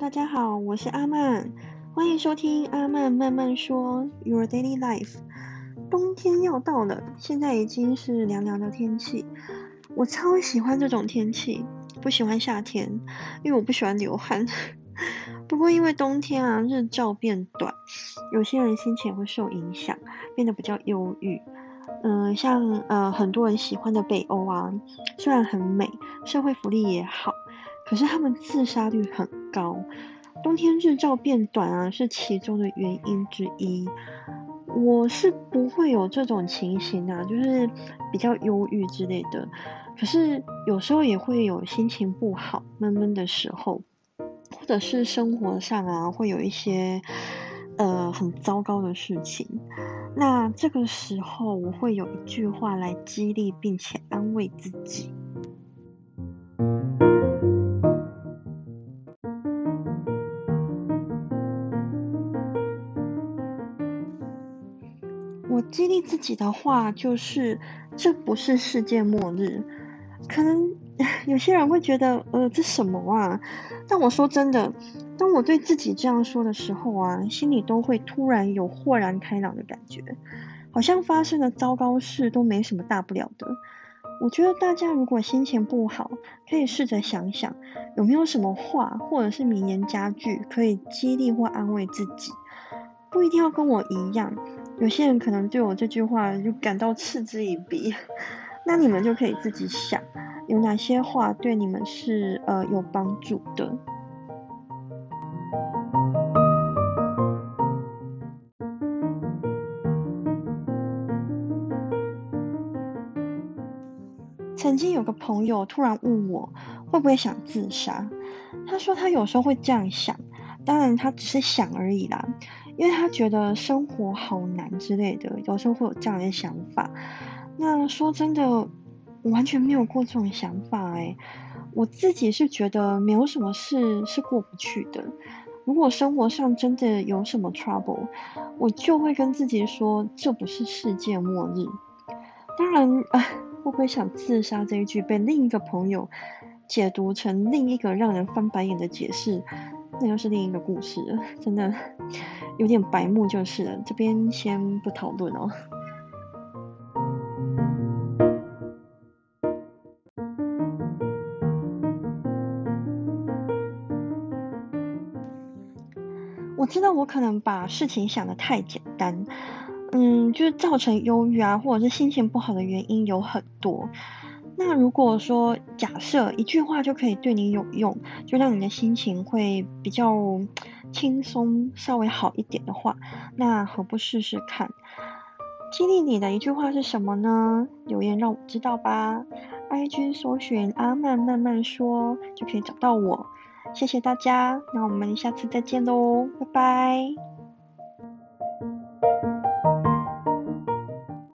大家好，我是阿曼，欢迎收听阿曼慢慢说 Your Daily Life。冬天要到了，现在已经是凉凉的天气，我超喜欢这种天气，不喜欢夏天，因为我不喜欢流汗。不过因为冬天啊，日照变短，有些人心情会受影响，变得比较忧郁。嗯，像呃很多人喜欢的北欧啊，虽然很美，社会福利也好。可是他们自杀率很高，冬天日照变短啊，是其中的原因之一。我是不会有这种情形啊，就是比较忧郁之类的。可是有时候也会有心情不好、闷闷的时候，或者是生活上啊，会有一些呃很糟糕的事情。那这个时候，我会有一句话来激励并且安慰自己。我激励自己的话就是，这不是世界末日。可能 有些人会觉得，呃，这什么啊？但我说真的，当我对自己这样说的时候啊，心里都会突然有豁然开朗的感觉，好像发生的糟糕事都没什么大不了的。我觉得大家如果心情不好，可以试着想想，有没有什么话或者是名言佳句，可以激励或安慰自己。不一定要跟我一样。有些人可能对我这句话就感到嗤之以鼻，那你们就可以自己想，有哪些话对你们是呃有帮助的。曾经有个朋友突然问我会不会想自杀，他说他有时候会这样想，当然他只是想而已啦。因为他觉得生活好难之类的，有时候会有这样的想法。那说真的，我完全没有过这种想法哎。我自己是觉得没有什么事是过不去的。如果生活上真的有什么 trouble，我就会跟自己说这不是世界末日。当然，啊会不会想自杀这一句被另一个朋友解读成另一个让人翻白眼的解释？那又是另一个故事了，真的有点白目就是了。这边先不讨论哦。我知道我可能把事情想的太简单，嗯，就是造成忧郁啊，或者是心情不好的原因有很多。那如果说假设一句话就可以对你有用，就让你的心情会比较轻松，稍微好一点的话，那何不试试看？激励你的一句话是什么呢？留言让我知道吧。IG 搜寻阿曼慢慢说就可以找到我。谢谢大家，那我们下次再见喽，拜拜。